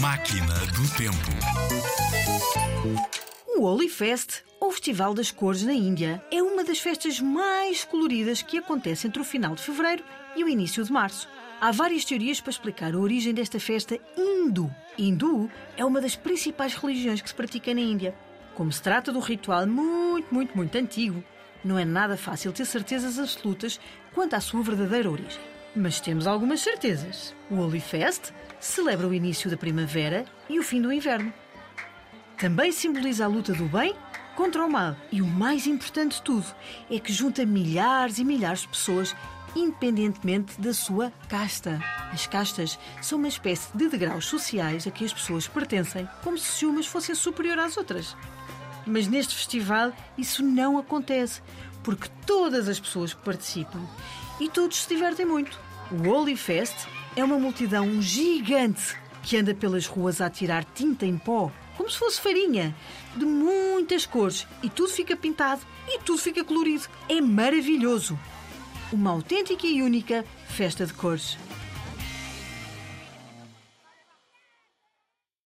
Máquina do Tempo. O Holi Fest, ou Festival das Cores na Índia, é uma das festas mais coloridas que acontece entre o final de fevereiro e o início de março. Há várias teorias para explicar a origem desta festa hindu. Hindu é uma das principais religiões que se pratica na Índia. Como se trata de um ritual muito, muito, muito antigo, não é nada fácil ter certezas absolutas quanto à sua verdadeira origem. Mas temos algumas certezas. O Holi Fest celebra o início da primavera e o fim do inverno. Também simboliza a luta do bem contra o mal. E o mais importante de tudo é que junta milhares e milhares de pessoas, independentemente da sua casta. As castas são uma espécie de degraus sociais a que as pessoas pertencem, como se umas fossem superior às outras. Mas neste festival isso não acontece, porque todas as pessoas participam e todos se divertem muito. O Holy Fest é uma multidão gigante que anda pelas ruas a tirar tinta em pó, como se fosse farinha, de muitas cores, e tudo fica pintado e tudo fica colorido. É maravilhoso! Uma autêntica e única festa de cores.